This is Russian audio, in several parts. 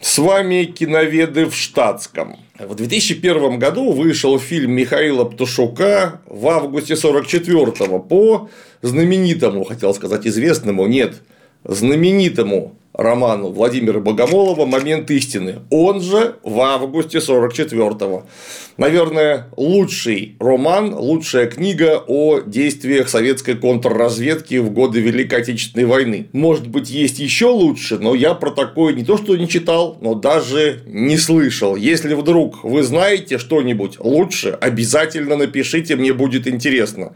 С вами киноведы в штатском. В 2001 году вышел фильм Михаила Птушука в августе 44 по знаменитому, хотел сказать известному, нет, знаменитому роману Владимира Богомолова «Момент истины». Он же в августе 44-го. Наверное, лучший роман, лучшая книга о действиях советской контрразведки в годы Великой Отечественной войны. Может быть, есть еще лучше, но я про такое не то что не читал, но даже не слышал. Если вдруг вы знаете что-нибудь лучше, обязательно напишите, мне будет интересно.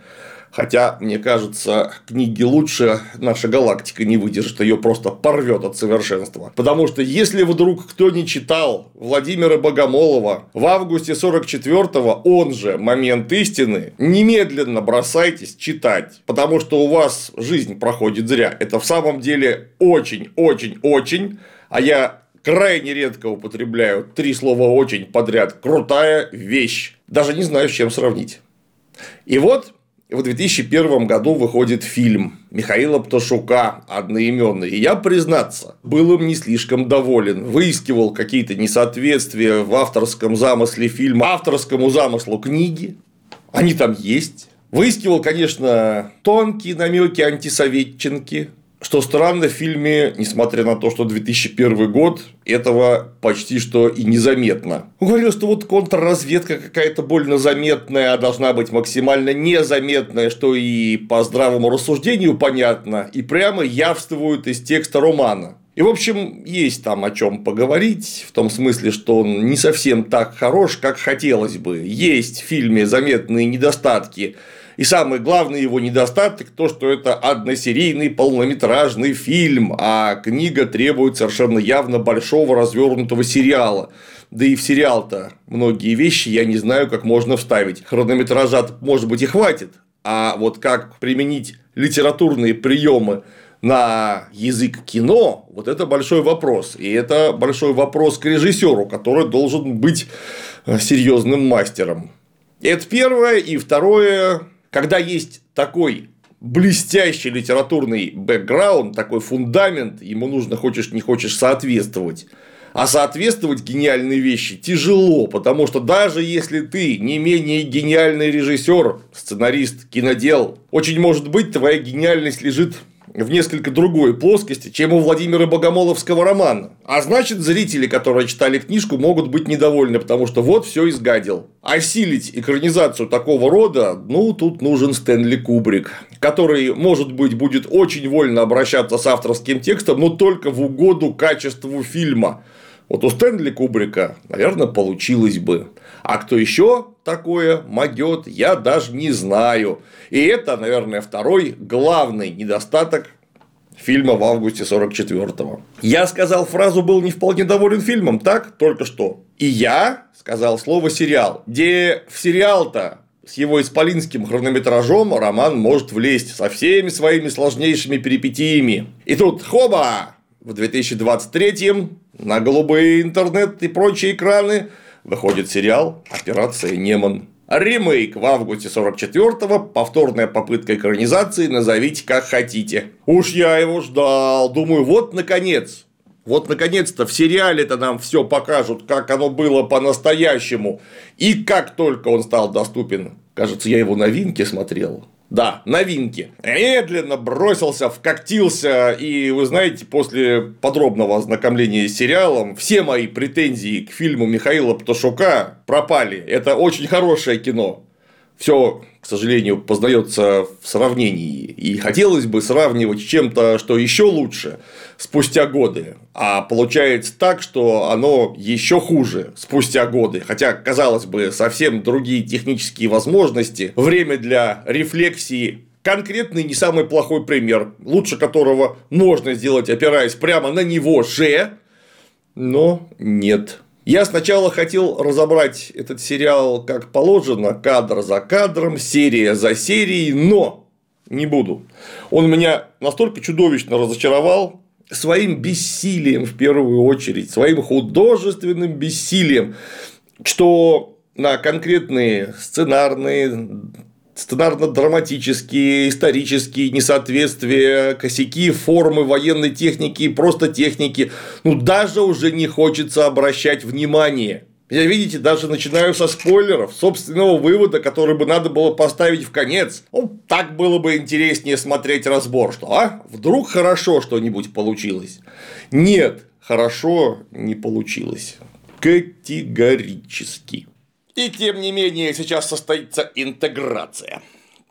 Хотя, мне кажется, книги лучше наша галактика не выдержит, ее просто порвет от совершенства. Потому что если вдруг кто не читал Владимира Богомолова в августе 44-го, он же «Момент истины», немедленно бросайтесь читать, потому что у вас жизнь проходит зря. Это в самом деле очень-очень-очень, а я крайне редко употребляю три слова «очень» подряд. Крутая вещь. Даже не знаю, с чем сравнить. И вот в 2001 году выходит фильм Михаила Пташука одноименный. И я, признаться, был им не слишком доволен. Выискивал какие-то несоответствия в авторском замысле фильма, авторскому замыслу книги. Они там есть. Выискивал, конечно, тонкие намеки антисоветченки, что странно в фильме, несмотря на то, что 2001 год, этого почти что и незаметно. Он говорил, что вот контрразведка какая-то больно заметная, а должна быть максимально незаметная, что и по здравому рассуждению понятно, и прямо явствует из текста романа. И, в общем, есть там о чем поговорить, в том смысле, что он не совсем так хорош, как хотелось бы. Есть в фильме заметные недостатки, и самый главный его недостаток то, что это односерийный полнометражный фильм, а книга требует совершенно явно большого развернутого сериала. Да и в сериал-то многие вещи я не знаю, как можно вставить. Хронометража, может быть, и хватит. А вот как применить литературные приемы на язык кино, вот это большой вопрос. И это большой вопрос к режиссеру, который должен быть серьезным мастером. Это первое. И второе, когда есть такой блестящий литературный бэкграунд, такой фундамент, ему нужно, хочешь не хочешь, соответствовать. А соответствовать гениальной вещи тяжело, потому что даже если ты не менее гениальный режиссер, сценарист, кинодел, очень может быть твоя гениальность лежит в несколько другой плоскости, чем у Владимира Богомоловского романа. А значит, зрители, которые читали книжку, могут быть недовольны, потому что вот все изгадил. Осилить экранизацию такого рода, ну, тут нужен Стэнли Кубрик, который, может быть, будет очень вольно обращаться с авторским текстом, но только в угоду качеству фильма. Вот у Стэнли Кубрика, наверное, получилось бы. А кто еще такое могет, я даже не знаю. И это, наверное, второй главный недостаток фильма в августе 44-го. Я сказал фразу «был не вполне доволен фильмом», так? Только что. И я сказал слово «сериал», где в сериал-то с его исполинским хронометражом роман может влезть со всеми своими сложнейшими перипетиями. И тут хоба! В 2023 на голубые интернет и прочие экраны выходит сериал «Операция Неман». Ремейк в августе 44-го, повторная попытка экранизации, назовите как хотите. Уж я его ждал, думаю, вот наконец, вот наконец-то в сериале-то нам все покажут, как оно было по-настоящему. И как только он стал доступен, кажется, я его новинки смотрел, да, новинки. Медленно бросился, вкоктился, и вы знаете, после подробного ознакомления с сериалом, все мои претензии к фильму Михаила Пташука пропали. Это очень хорошее кино все, к сожалению, познается в сравнении. И хотелось бы сравнивать с чем-то, что еще лучше спустя годы. А получается так, что оно еще хуже спустя годы. Хотя, казалось бы, совсем другие технические возможности, время для рефлексии конкретный не самый плохой пример, лучше которого можно сделать, опираясь прямо на него же, но нет. Я сначала хотел разобрать этот сериал как положено, кадр за кадром, серия за серией, но не буду. Он меня настолько чудовищно разочаровал своим бессилием в первую очередь, своим художественным бессилием, что на конкретные сценарные, сценарно-драматические, исторические несоответствия, косяки формы военной техники и просто техники. Ну, даже уже не хочется обращать внимание. Я, видите, даже начинаю со спойлеров, собственного вывода, который бы надо было поставить в конец. Ну, так было бы интереснее смотреть разбор, что, а, вдруг хорошо что-нибудь получилось. Нет, хорошо не получилось. Категорически. И тем не менее сейчас состоится интеграция.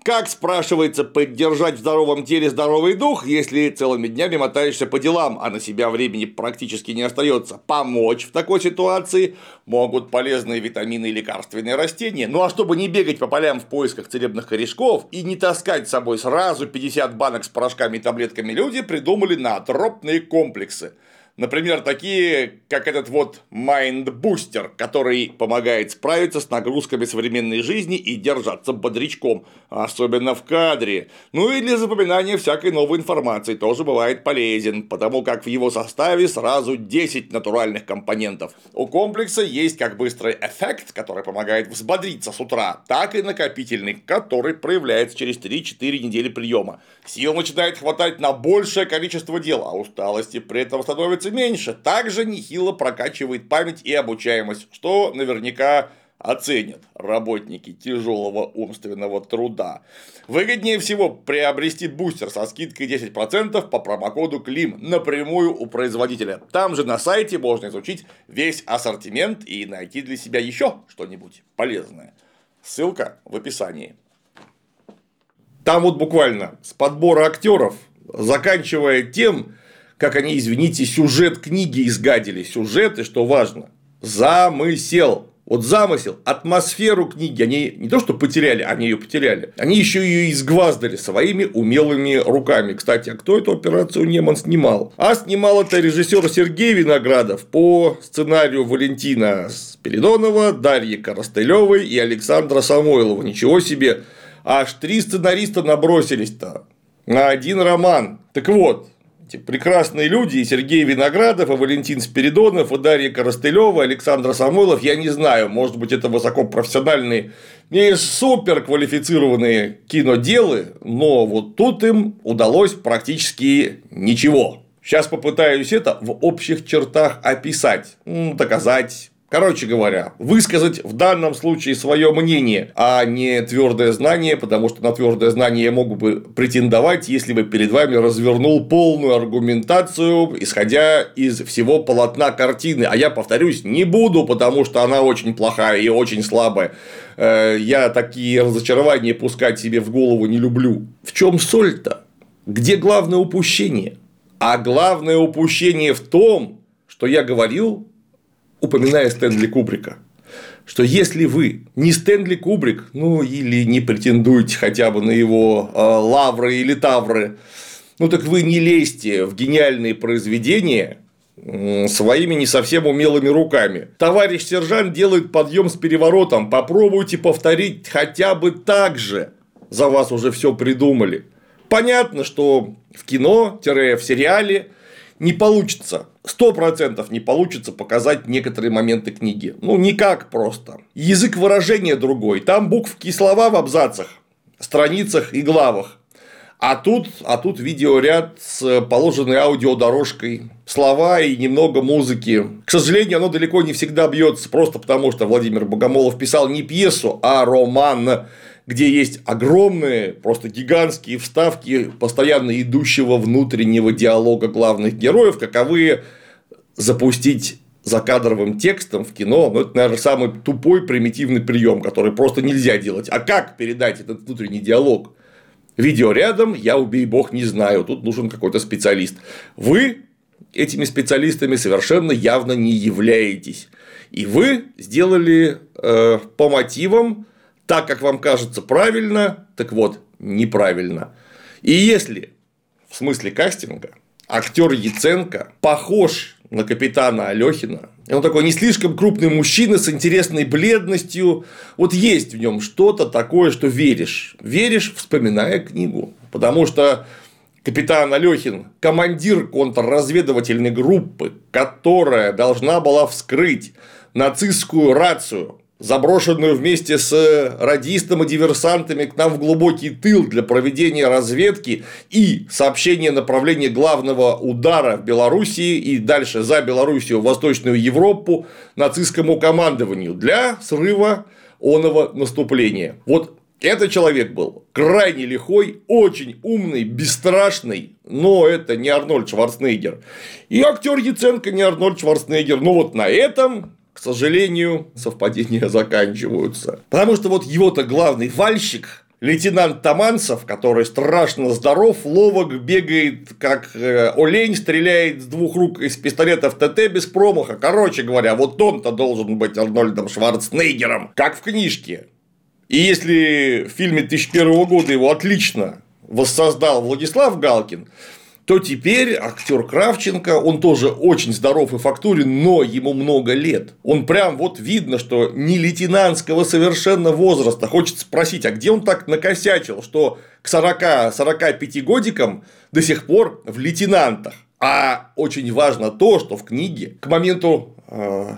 Как, спрашивается, поддержать в здоровом теле здоровый дух, если целыми днями мотаешься по делам, а на себя времени практически не остается? Помочь в такой ситуации могут полезные витамины и лекарственные растения. Ну а чтобы не бегать по полям в поисках целебных корешков и не таскать с собой сразу 50 банок с порошками и таблетками, люди придумали наотропные комплексы – Например, такие, как этот вот Booster, который помогает справиться с нагрузками современной жизни и держаться бодрячком, особенно в кадре. Ну и для запоминания всякой новой информации тоже бывает полезен, потому как в его составе сразу 10 натуральных компонентов. У комплекса есть как быстрый эффект, который помогает взбодриться с утра, так и накопительный, который проявляется через 3-4 недели приема. Сил начинает хватать на большее количество дел, а усталости при этом становится становится меньше, также нехило прокачивает память и обучаемость, что наверняка оценят работники тяжелого умственного труда. Выгоднее всего приобрести бустер со скидкой 10% по промокоду КЛИМ напрямую у производителя. Там же на сайте можно изучить весь ассортимент и найти для себя еще что-нибудь полезное. Ссылка в описании. Там вот буквально с подбора актеров, заканчивая тем, как они, извините, сюжет книги изгадили. Сюжет, и что важно, замысел. Вот замысел, атмосферу книги они не то что потеряли, они ее потеряли, они еще ее изгваздали своими умелыми руками. Кстати, а кто эту операцию Неман снимал? А снимал это режиссер Сергей Виноградов по сценарию Валентина Спиридонова, Дарьи Коростылевой и Александра Самойлова. Ничего себе, аж три сценариста набросились-то на один роман. Так вот, прекрасные люди, и Сергей Виноградов, и Валентин Спиридонов, и Дарья Коростылева, Александр Самойлов, я не знаю, может быть, это высокопрофессиональные и супер квалифицированные киноделы, но вот тут им удалось практически ничего. Сейчас попытаюсь это в общих чертах описать, доказать, Короче говоря, высказать в данном случае свое мнение, а не твердое знание, потому что на твердое знание я могу бы претендовать, если бы перед вами развернул полную аргументацию, исходя из всего полотна картины. А я, повторюсь, не буду, потому что она очень плохая и очень слабая. Э, я такие разочарования пускать себе в голову не люблю. В чем соль-то? Где главное упущение? А главное упущение в том, что я говорил упоминая Стэнли Кубрика, что если вы не Стэнли Кубрик, ну или не претендуете хотя бы на его э, лавры или тавры, ну так вы не лезьте в гениальные произведения своими не совсем умелыми руками. Товарищ сержант делает подъем с переворотом. Попробуйте повторить хотя бы так же. За вас уже все придумали. Понятно, что в кино-в сериале не получится сто процентов не получится показать некоторые моменты книги. Ну, никак просто. Язык выражения другой. Там буквки и слова в абзацах, страницах и главах. А тут, а тут видеоряд с положенной аудиодорожкой, слова и немного музыки. К сожалению, оно далеко не всегда бьется, просто потому что Владимир Богомолов писал не пьесу, а роман где есть огромные, просто гигантские вставки постоянно идущего внутреннего диалога главных героев, каковы запустить закадровым текстом в кино, ну, это, наверное, самый тупой примитивный прием, который просто нельзя делать. А как передать этот внутренний диалог? Видео рядом, я убей бог не знаю, тут нужен какой-то специалист. Вы этими специалистами совершенно явно не являетесь. И вы сделали э, по мотивам так, как вам кажется правильно, так вот, неправильно. И если в смысле кастинга актер Яценко похож на капитана Алехина, он такой не слишком крупный мужчина с интересной бледностью. Вот есть в нем что-то такое, что веришь. Веришь, вспоминая книгу. Потому что капитан Алехин – командир контрразведывательной группы, которая должна была вскрыть нацистскую рацию заброшенную вместе с радистом и диверсантами к нам в глубокий тыл для проведения разведки и сообщения направления главного удара в Белоруссии и дальше за Белоруссию в Восточную Европу нацистскому командованию для срыва оного наступления. Вот этот человек был крайне лихой, очень умный, бесстрашный, но это не Арнольд Шварценеггер. И актер Яценко не Арнольд Шварценеггер. Но вот на этом к сожалению, совпадения заканчиваются. Потому что вот его-то главный вальщик, лейтенант Таманцев, который страшно здоров, ловок, бегает как э, олень, стреляет с двух рук из пистолетов ТТ без промаха. Короче говоря, вот он-то должен быть Арнольдом Шварценеггером, как в книжке. И если в фильме 2001 года его отлично воссоздал Владислав Галкин, то теперь актер Кравченко, он тоже очень здоров и фактурен, но ему много лет. Он прям вот видно, что не лейтенантского совершенно возраста. Хочется спросить, а где он так накосячил, что к 40-45 годикам до сих пор в лейтенантах? А очень важно то, что в книге к моменту э,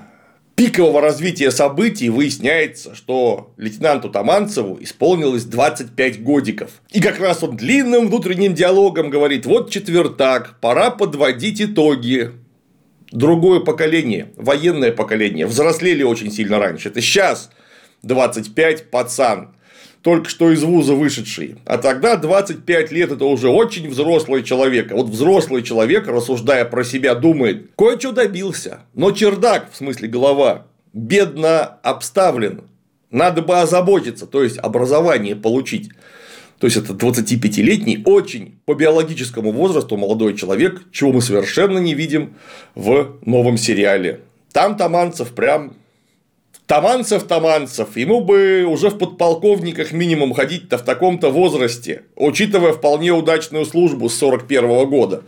пикового развития событий выясняется, что лейтенанту Таманцеву исполнилось 25 годиков. И как раз он длинным внутренним диалогом говорит, вот четвертак, пора подводить итоги. Другое поколение, военное поколение, взрослели очень сильно раньше. Это сейчас 25 пацан только что из вуза вышедший. А тогда 25 лет это уже очень взрослый человек. А вот взрослый человек, рассуждая про себя, думает, кое-что добился, но чердак, в смысле голова, бедно обставлен. Надо бы озаботиться, то есть образование получить. То есть это 25-летний, очень по биологическому возрасту молодой человек, чего мы совершенно не видим в новом сериале. Там Таманцев прям Таманцев, Таманцев, ему бы уже в подполковниках минимум ходить-то в таком-то возрасте, учитывая вполне удачную службу с 41 года.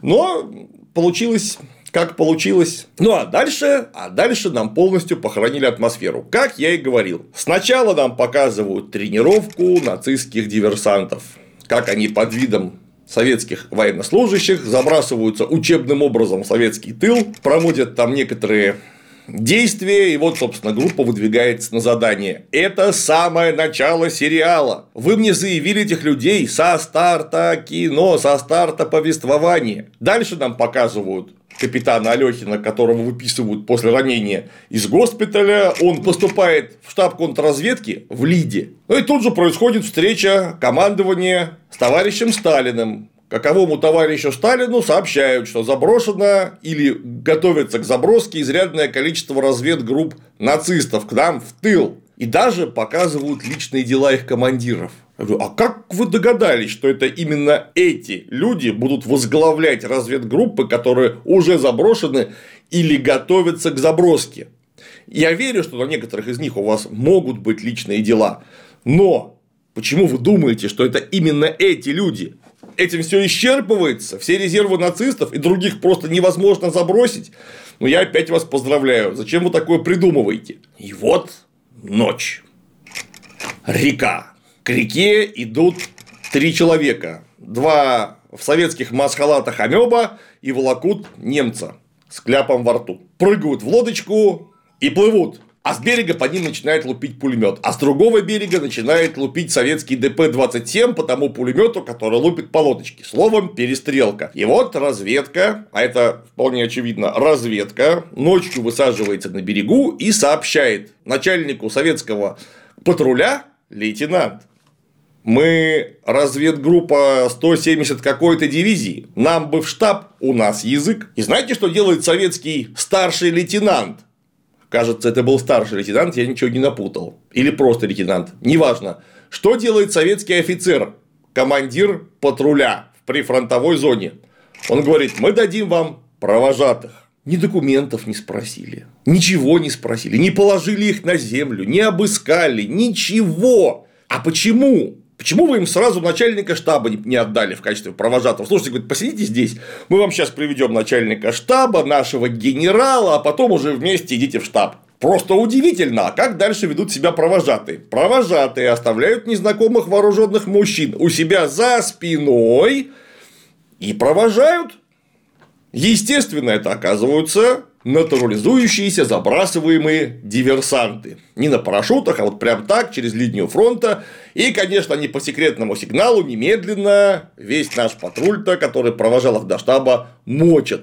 Но получилось как получилось. Ну а дальше, а дальше нам полностью похоронили атмосферу. Как я и говорил. Сначала нам показывают тренировку нацистских диверсантов. Как они под видом советских военнослужащих забрасываются учебным образом в советский тыл, проводят там некоторые действие, и вот, собственно, группа выдвигается на задание. Это самое начало сериала. Вы мне заявили этих людей со старта кино, со старта повествования. Дальше нам показывают капитана Алехина, которого выписывают после ранения из госпиталя, он поступает в штаб контрразведки в Лиде. Ну и тут же происходит встреча командования с товарищем Сталиным, Каковому товарищу Сталину сообщают, что заброшено или готовится к заброске изрядное количество разведгрупп нацистов к нам в тыл. И даже показывают личные дела их командиров. Я говорю, а как вы догадались, что это именно эти люди будут возглавлять разведгруппы, которые уже заброшены или готовятся к заброске? Я верю, что на некоторых из них у вас могут быть личные дела, но почему вы думаете, что это именно эти люди? Этим все исчерпывается, все резервы нацистов и других просто невозможно забросить, но я опять вас поздравляю. Зачем вы такое придумываете? И вот ночь. Река. К реке идут три человека. Два в советских масхалатах амеба и волокут немца с кляпом во рту. Прыгают в лодочку и плывут. А с берега по ним начинает лупить пулемет. А с другого берега начинает лупить советский ДП-27 по тому пулемету, который лупит по лодочке. Словом, перестрелка. И вот разведка, а это вполне очевидно, разведка, ночью высаживается на берегу и сообщает начальнику советского патруля лейтенант. Мы разведгруппа 170 какой-то дивизии. Нам бы в штаб, у нас язык. И знаете, что делает советский старший лейтенант? Кажется, это был старший лейтенант, я ничего не напутал. Или просто лейтенант. Неважно. Что делает советский офицер, командир патруля в прифронтовой зоне? Он говорит, мы дадим вам провожатых. Ни документов не спросили, ничего не спросили, не положили их на землю, не обыскали, ничего. А почему? Почему вы им сразу начальника штаба не отдали в качестве провожатого? Слушайте, говорит, посидите здесь, мы вам сейчас приведем начальника штаба, нашего генерала, а потом уже вместе идите в штаб. Просто удивительно, а как дальше ведут себя провожатые? Провожатые оставляют незнакомых вооруженных мужчин у себя за спиной и провожают. Естественно, это оказываются натурализующиеся забрасываемые диверсанты. Не на парашютах, а вот прям так, через линию фронта. И, конечно, они по секретному сигналу немедленно весь наш патруль-то, который провожал их до штаба, мочат.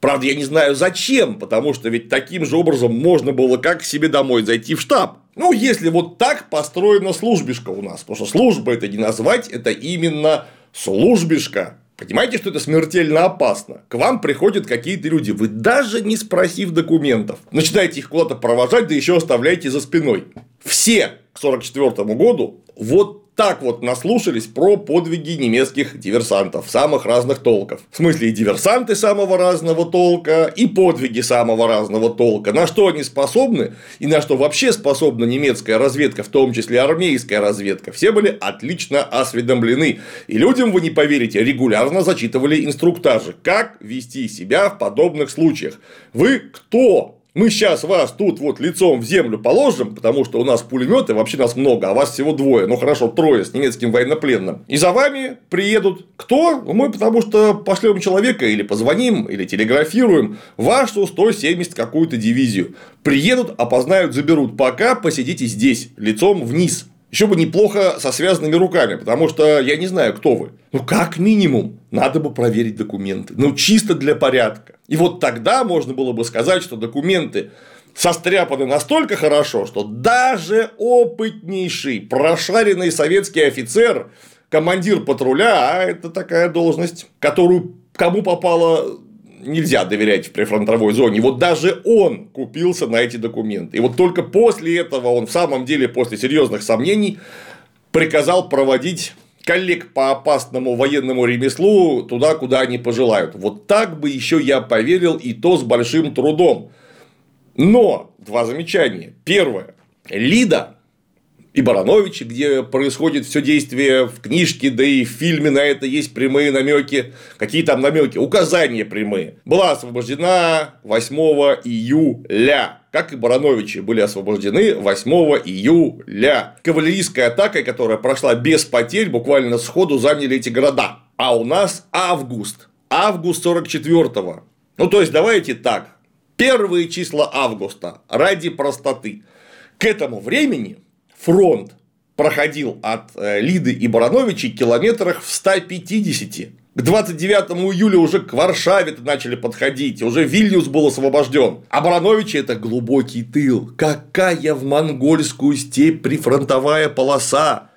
Правда, я не знаю зачем, потому что ведь таким же образом можно было как к себе домой зайти в штаб. Ну, если вот так построена службишка у нас, потому что служба это не назвать, это именно службишка. Понимаете, что это смертельно опасно? К вам приходят какие-то люди, вы даже не спросив документов, начинаете их куда-то провожать, да еще оставляете за спиной. Все к 1944 году вот так вот наслушались про подвиги немецких диверсантов самых разных толков. В смысле, и диверсанты самого разного толка, и подвиги самого разного толка. На что они способны, и на что вообще способна немецкая разведка, в том числе армейская разведка, все были отлично осведомлены. И людям, вы не поверите, регулярно зачитывали инструктажи, как вести себя в подобных случаях. Вы кто? Мы сейчас вас тут вот лицом в землю положим, потому что у нас пулеметы, вообще нас много, а вас всего двое, ну хорошо, трое с немецким военнопленным. И за вами приедут кто? Ну, мы потому что пошлем человека или позвоним, или телеграфируем вашу 170 какую-то дивизию. Приедут, опознают, заберут. Пока посидите здесь, лицом вниз. Еще бы неплохо со связанными руками, потому что я не знаю, кто вы. Ну, как минимум, надо бы проверить документы. Ну, чисто для порядка. И вот тогда можно было бы сказать, что документы состряпаны настолько хорошо, что даже опытнейший, прошаренный советский офицер, командир патруля, а это такая должность, которую кому попало нельзя доверять в прифронтовой зоне. Вот даже он купился на эти документы. И вот только после этого он в самом деле, после серьезных сомнений, приказал проводить коллег по опасному военному ремеслу туда, куда они пожелают. Вот так бы еще я поверил, и то с большим трудом. Но два замечания. Первое. Лида и Барановичи, где происходит все действие в книжке, да и в фильме на это есть прямые намеки. Какие там намеки? Указания прямые. Была освобождена 8 июля как и Барановичи были освобождены 8 июля. Кавалерийской атакой, которая прошла без потерь, буквально сходу заняли эти города. А у нас август. Август 44-го. Ну, то есть, давайте так. Первые числа августа ради простоты. К этому времени фронт проходил от э, Лиды и Барановичей километрах в 150. К 29 июля уже к Варшаве начали подходить, уже Вильнюс был освобожден. А Барановичи это глубокий тыл. Какая в монгольскую степь прифронтовая полоса?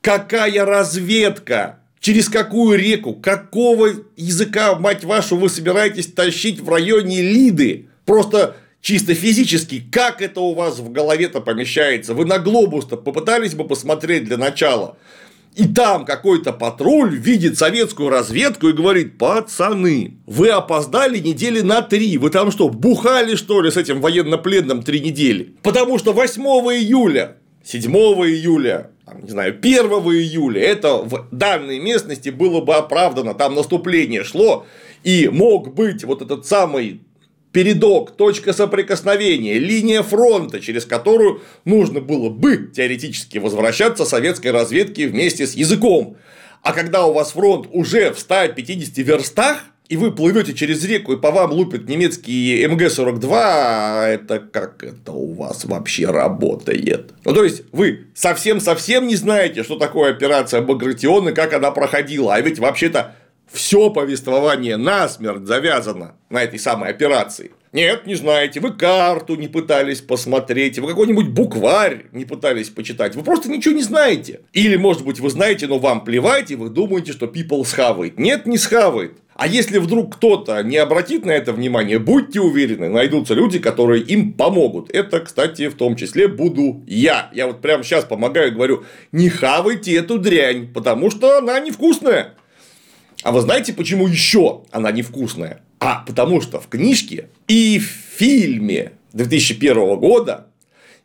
Какая разведка? Через какую реку? Какого языка, мать вашу, вы собираетесь тащить в районе Лиды? Просто чисто физически, как это у вас в голове-то помещается? Вы на глобус-то попытались бы посмотреть для начала? И там какой-то патруль видит советскую разведку и говорит, пацаны, вы опоздали недели на три, вы там что, бухали что ли с этим военнопленным три недели? Потому что 8 июля, 7 июля, не знаю, 1 июля это в данной местности было бы оправдано, там наступление шло, и мог быть вот этот самый передок, точка соприкосновения, линия фронта, через которую нужно было бы теоретически возвращаться советской разведке вместе с языком. А когда у вас фронт уже в 150 верстах, и вы плывете через реку, и по вам лупят немецкие МГ-42, это как это у вас вообще работает? Ну, то есть, вы совсем-совсем не знаете, что такое операция Багратион и как она проходила, а ведь вообще-то все повествование насмерть завязано на этой самой операции. Нет, не знаете, вы карту не пытались посмотреть, вы какой-нибудь букварь не пытались почитать, вы просто ничего не знаете. Или, может быть, вы знаете, но вам плевать, и вы думаете, что people схавает. Нет, не схавает. А если вдруг кто-то не обратит на это внимание, будьте уверены, найдутся люди, которые им помогут. Это, кстати, в том числе буду я. Я вот прямо сейчас помогаю и говорю, не хавайте эту дрянь, потому что она невкусная. А вы знаете, почему еще она невкусная? А потому что в книжке и в фильме 2001 года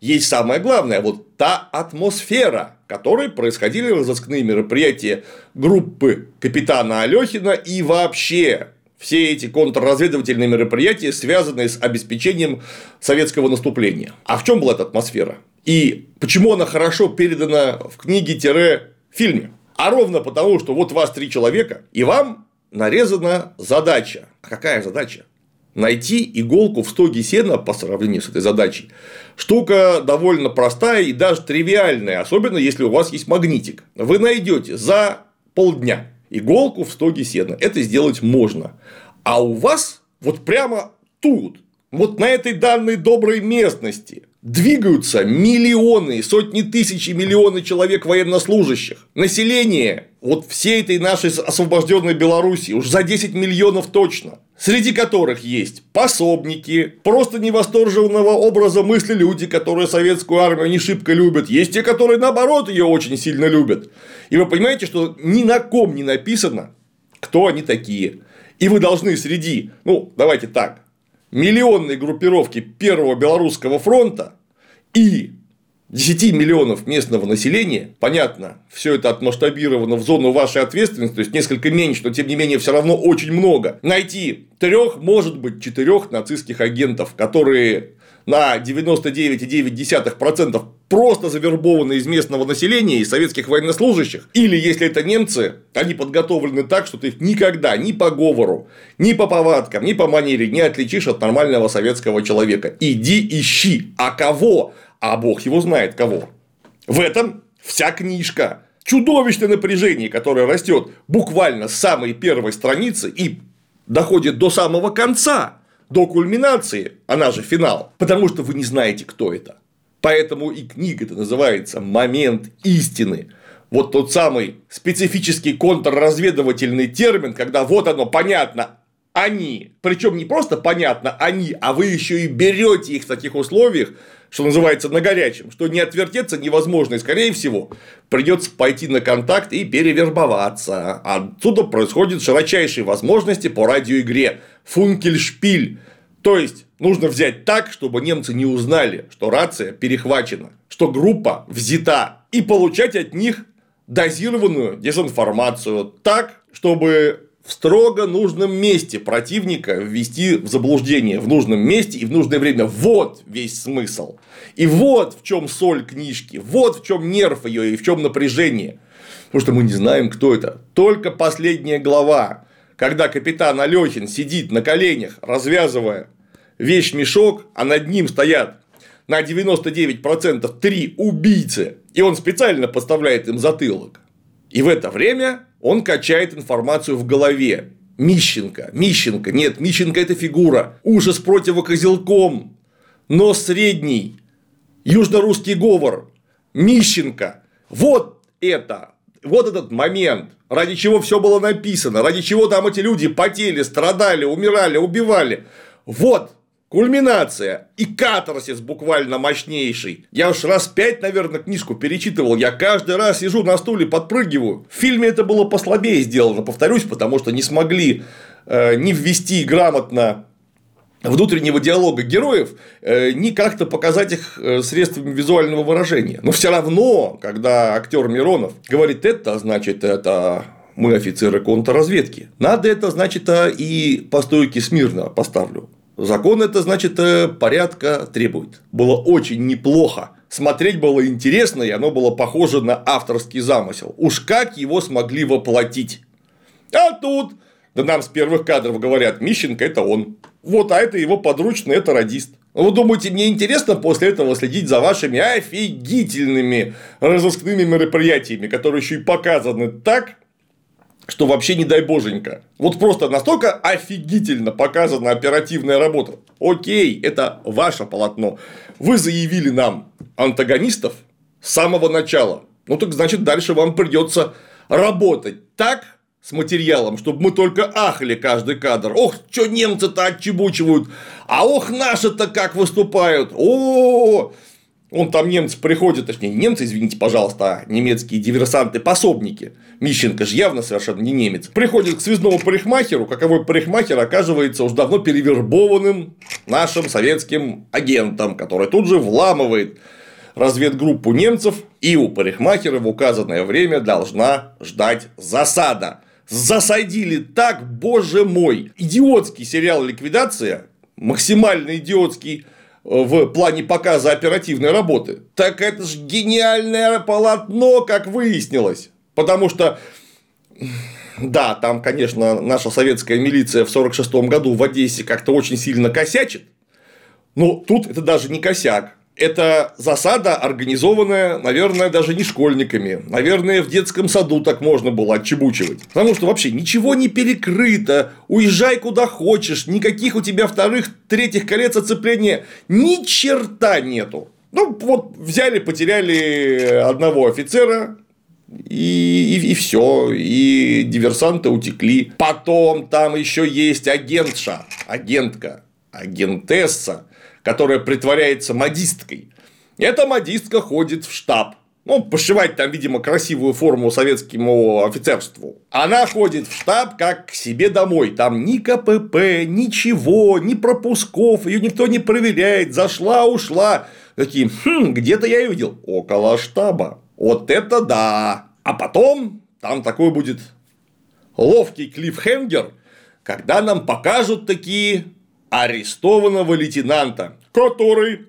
есть самое главное, вот та атмосфера, в которой происходили разыскные мероприятия группы капитана Алехина и вообще все эти контрразведывательные мероприятия, связанные с обеспечением советского наступления. А в чем была эта атмосфера? И почему она хорошо передана в книге-фильме? А ровно потому, что вот вас три человека, и вам нарезана задача. А какая задача? найти иголку в стоге сена по сравнению с этой задачей штука довольно простая и даже тривиальная, особенно если у вас есть магнитик. Вы найдете за полдня иголку в стоге сена. Это сделать можно. А у вас вот прямо тут, вот на этой данной доброй местности двигаются миллионы, сотни тысяч и миллионы человек военнослужащих. Население вот всей этой нашей освобожденной Беларуси уж за 10 миллионов точно. Среди которых есть пособники, просто невосторженного образа мысли люди, которые советскую армию не шибко любят. Есть те, которые наоборот ее очень сильно любят. И вы понимаете, что ни на ком не написано, кто они такие. И вы должны среди, ну, давайте так, миллионной группировки Первого Белорусского фронта и 10 миллионов местного населения, понятно, все это отмасштабировано в зону вашей ответственности, то есть несколько меньше, но тем не менее все равно очень много. Найти трех, может быть, четырех нацистских агентов, которые на 99,9% просто завербованы из местного населения, из советских военнослужащих, или если это немцы, они подготовлены так, что ты их никогда ни по говору, ни по повадкам, ни по манере не отличишь от нормального советского человека. Иди ищи. А кого? а бог его знает кого. В этом вся книжка. Чудовищное напряжение, которое растет буквально с самой первой страницы и доходит до самого конца, до кульминации, она же финал, потому что вы не знаете, кто это. Поэтому и книга-то называется «Момент истины». Вот тот самый специфический контрразведывательный термин, когда вот оно понятно, они, причем не просто понятно они, а вы еще и берете их в таких условиях, что называется, на горячем, что не отвертеться невозможно, и, скорее всего, придется пойти на контакт и перевербоваться. Отсюда происходят широчайшие возможности по радиоигре Функельшпиль. То есть, нужно взять так, чтобы немцы не узнали, что рация перехвачена, что группа взята, и получать от них дозированную дезинформацию так, чтобы в строго нужном месте противника ввести в заблуждение в нужном месте и в нужное время. Вот весь смысл. И вот в чем соль книжки, вот в чем нерв ее и в чем напряжение. Потому что мы не знаем, кто это. Только последняя глава, когда капитан Алехин сидит на коленях, развязывая вещь мешок, а над ним стоят на 99% три убийцы, и он специально подставляет им затылок. И в это время он качает информацию в голове. Мищенко, Мищенко, нет, Мищенко это фигура, ужас противокозелком, нос средний, южно-русский говор, Мищенко, вот это, вот этот момент, ради чего все было написано, ради чего там эти люди потели, страдали, умирали, убивали. Вот Кульминация и катарсис буквально мощнейший. Я уж раз пять, наверное, книжку перечитывал. Я каждый раз сижу на стуле, подпрыгиваю. В фильме это было послабее сделано, повторюсь, потому что не смогли э, не ввести грамотно внутреннего диалога героев, э, ни как-то показать их э, средствами визуального выражения. Но все равно, когда актер Миронов говорит это, значит, это мы офицеры контрразведки. Надо это, значит, и по стойке смирно поставлю. Закон это, значит, э, порядка требует. Было очень неплохо. Смотреть было интересно, и оно было похоже на авторский замысел. Уж как его смогли воплотить. А тут, да нам с первых кадров говорят, Мищенко – это он. Вот, а это его подручный, это радист. Вы думаете, мне интересно после этого следить за вашими офигительными разыскными мероприятиями, которые еще и показаны так, что вообще не дай боженька. Вот просто настолько офигительно показана оперативная работа. Окей, это ваше полотно. Вы заявили нам антагонистов с самого начала. Ну так значит, дальше вам придется работать так с материалом, чтобы мы только ахали каждый кадр. Ох, что немцы-то отчебучивают, а ох, наши-то как выступают. О, -о, -о, -о он там немцы приходят, точнее, не немцы, извините, пожалуйста, а немецкие диверсанты-пособники. Мищенко же явно совершенно не немец. Приходит к связному парикмахеру, каковой парикмахер оказывается уж давно перевербованным нашим советским агентом, который тут же вламывает разведгруппу немцев, и у парикмахера в указанное время должна ждать засада. Засадили так, боже мой. Идиотский сериал «Ликвидация», максимально идиотский в плане показа оперативной работы. Так это же гениальное полотно, как выяснилось. Потому что да, там, конечно, наша советская милиция в 1946 году в Одессе как-то очень сильно косячит, но тут это даже не косяк. Это засада, организованная, наверное, даже не школьниками. Наверное, в детском саду так можно было отчебучивать. Потому что вообще ничего не перекрыто. Уезжай куда хочешь. Никаких у тебя вторых, третьих колец оцепления. Ни черта нету. Ну, вот взяли, потеряли одного офицера, и, и, и все, и диверсанты утекли. Потом там еще есть агентша, агентка, агентесса, которая притворяется модисткой. Эта модистка ходит в штаб. Ну, пошивать там, видимо, красивую форму советскому офицерству. Она ходит в штаб как к себе домой. Там ни КПП, ничего, ни пропусков, ее никто не проверяет. Зашла, ушла. Такие, хм, где-то я ее видел. Около штаба. Вот это да. А потом там такой будет ловкий клиффхенгер, когда нам покажут такие арестованного лейтенанта, который,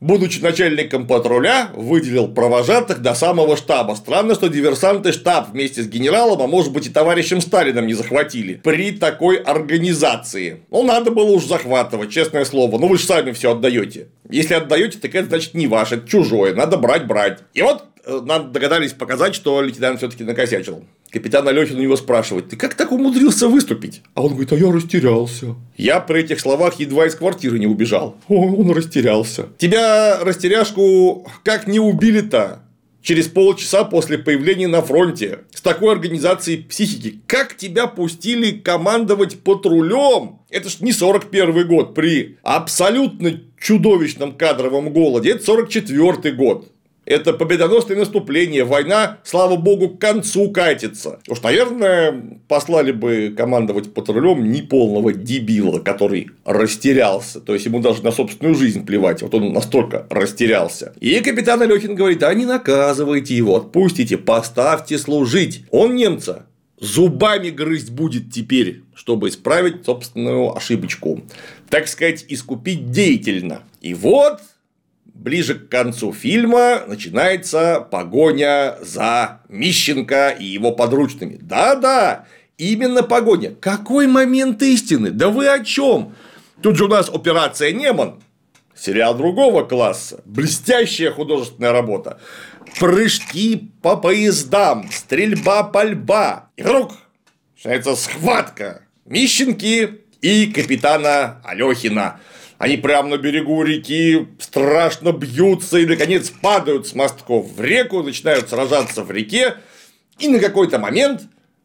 будучи начальником патруля, выделил провожатых до самого штаба. Странно, что диверсанты штаб вместе с генералом, а может быть и товарищем Сталином не захватили при такой организации. Ну, надо было уж захватывать, честное слово. Ну, вы же сами все отдаете. Если отдаете, так это значит не ваше, это чужое. Надо брать, брать. И вот Э, нам догадались показать, что лейтенант все-таки накосячил. Капитан Алехин у него спрашивает, ты как так умудрился выступить? А он говорит, а я растерялся. Я при этих словах едва из квартиры не убежал. О, он растерялся. Тебя, растеряшку, как не убили-то? Через полчаса после появления на фронте с такой организацией психики. Как тебя пустили командовать патрулем? Это ж не 41 год при абсолютно чудовищном кадровом голоде. Это 44 год. Это победоносное наступление, война, слава богу, к концу катится. Уж, наверное, послали бы командовать патрулем неполного дебила, который растерялся. То есть ему даже на собственную жизнь плевать. Вот он настолько растерялся. И капитан Алехин говорит: а не наказывайте его, отпустите, поставьте служить. Он немца зубами грызть будет теперь, чтобы исправить собственную ошибочку. Так сказать, искупить деятельно. И вот ближе к концу фильма начинается погоня за Мищенко и его подручными. Да-да, именно погоня. Какой момент истины? Да вы о чем? Тут же у нас операция Неман. Сериал другого класса. Блестящая художественная работа. Прыжки по поездам, стрельба по льба. И вдруг начинается схватка Мищенки и капитана Алехина. Они прямо на берегу реки страшно бьются и, наконец, падают с мостков в реку, начинают сражаться в реке. И на какой-то момент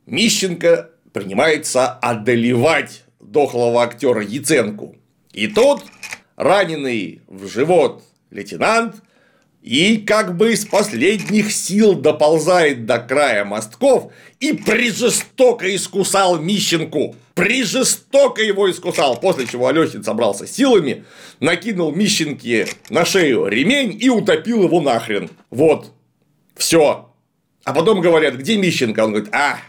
Мищенко принимается одолевать дохлого актера Яценку. И тот, раненый в живот лейтенант, и как бы из последних сил доползает до края мостков и прижестоко искусал Мищенку. Прижестоко его искусал, после чего Алехин собрался силами, накинул Мищенке на шею ремень и утопил его нахрен. Вот. Все. А потом говорят, где Мищенко? Он говорит, а,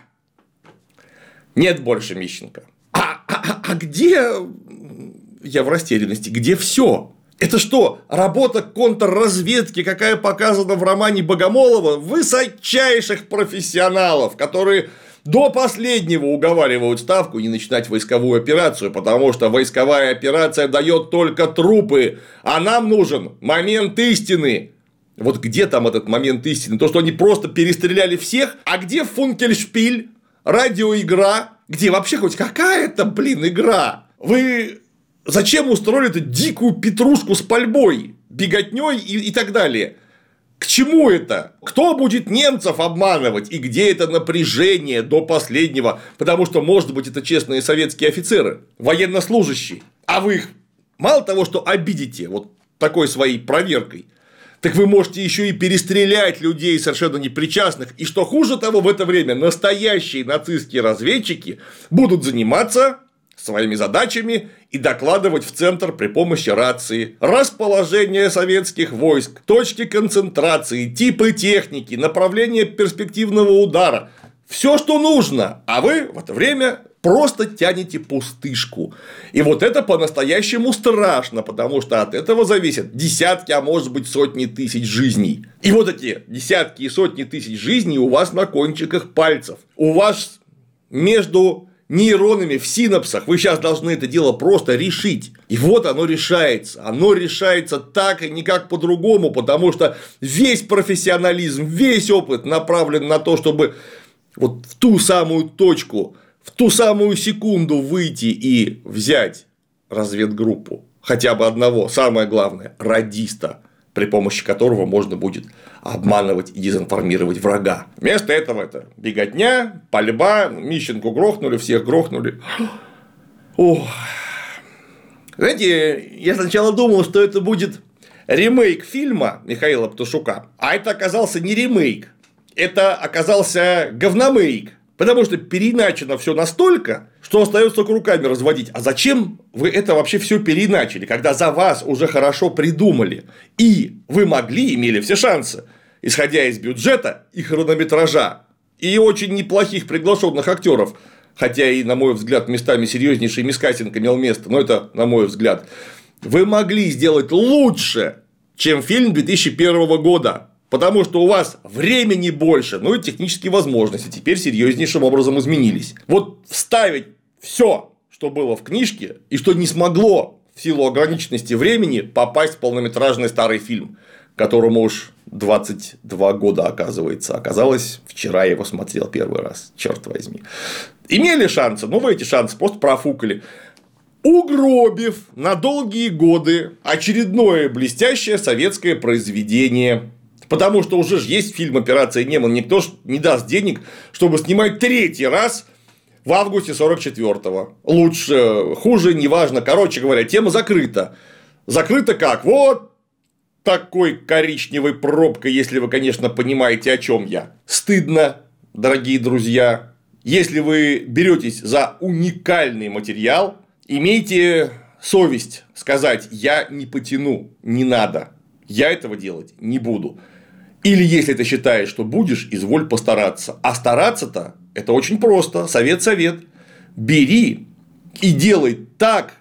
нет больше Мищенко. А, а, а, а где... Я в растерянности. Где все? Это что, работа контрразведки, какая показана в романе Богомолова, высочайших профессионалов, которые до последнего уговаривают ставку не начинать войсковую операцию, потому что войсковая операция дает только трупы, а нам нужен момент истины. Вот где там этот момент истины? То, что они просто перестреляли всех, а где функельшпиль, радиоигра, где вообще хоть какая-то, блин, игра? Вы Зачем устроили эту дикую петрушку с пальбой, беготней и, и так далее? К чему это? Кто будет немцев обманывать? И где это напряжение до последнего? Потому что, может быть, это честные советские офицеры, военнослужащие. А вы их мало того, что обидите вот такой своей проверкой, так вы можете еще и перестрелять людей совершенно непричастных. И что хуже того, в это время настоящие нацистские разведчики будут заниматься своими задачами и докладывать в центр при помощи рации, расположение советских войск, точки концентрации, типы техники, направление перспективного удара. Все, что нужно, а вы в это время просто тянете пустышку. И вот это по-настоящему страшно, потому что от этого зависят десятки, а может быть сотни тысяч жизней. И вот эти десятки и сотни тысяч жизней у вас на кончиках пальцев. У вас между нейронами в синапсах. Вы сейчас должны это дело просто решить. И вот оно решается. Оно решается так и никак по-другому, потому что весь профессионализм, весь опыт направлен на то, чтобы вот в ту самую точку, в ту самую секунду выйти и взять разведгруппу. Хотя бы одного, самое главное, радиста, при помощи которого можно будет обманывать и дезинформировать врага. Вместо этого это беготня, пальба, Мищенку грохнули, всех грохнули. Ох. Знаете, я сначала думал, что это будет ремейк фильма Михаила Птушука, а это оказался не ремейк, это оказался говномейк. Потому что переиначено все настолько, что остается только руками разводить. А зачем вы это вообще все переиначили, когда за вас уже хорошо придумали? И вы могли, имели все шансы, исходя из бюджета и хронометража, и очень неплохих приглашенных актеров, хотя и, на мой взгляд, местами серьезнейший мискасинг имел место, но это на мой взгляд, вы могли сделать лучше, чем фильм 2001 года. Потому что у вас времени больше, ну и технические возможности теперь серьезнейшим образом изменились. Вот вставить все, что было в книжке, и что не смогло в силу ограниченности времени попасть в полнометражный старый фильм, которому уж 22 года, оказывается. Оказалось, вчера я его смотрел первый раз, черт возьми. Имели шансы, но вы эти шансы просто профукали угробив на долгие годы очередное блестящее советское произведение Потому что уже же есть фильм «Операция Неман», никто ж не даст денег, чтобы снимать третий раз в августе 44-го. Лучше, хуже, неважно. Короче говоря, тема закрыта. Закрыта как? Вот такой коричневой пробкой, если вы, конечно, понимаете, о чем я. Стыдно, дорогие друзья. Если вы беретесь за уникальный материал, имейте совесть сказать, я не потяну, не надо, я этого делать не буду. Или если ты считаешь, что будешь, изволь постараться. А стараться-то это очень просто. Совет-совет. Бери и делай так,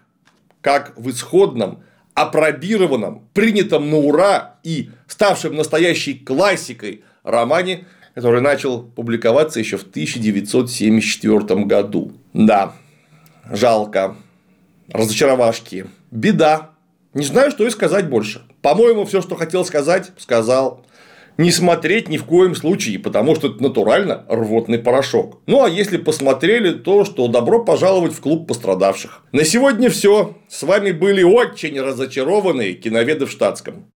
как в исходном, апробированном, принятом на ура и ставшем настоящей классикой романе, который начал публиковаться еще в 1974 году. Да, жалко. Разочаровашки. Беда. Не знаю, что и сказать больше. По-моему, все, что хотел сказать, сказал не смотреть ни в коем случае, потому что это натурально рвотный порошок. Ну а если посмотрели, то что добро пожаловать в клуб пострадавших. На сегодня все. С вами были очень разочарованные киноведы в штатском.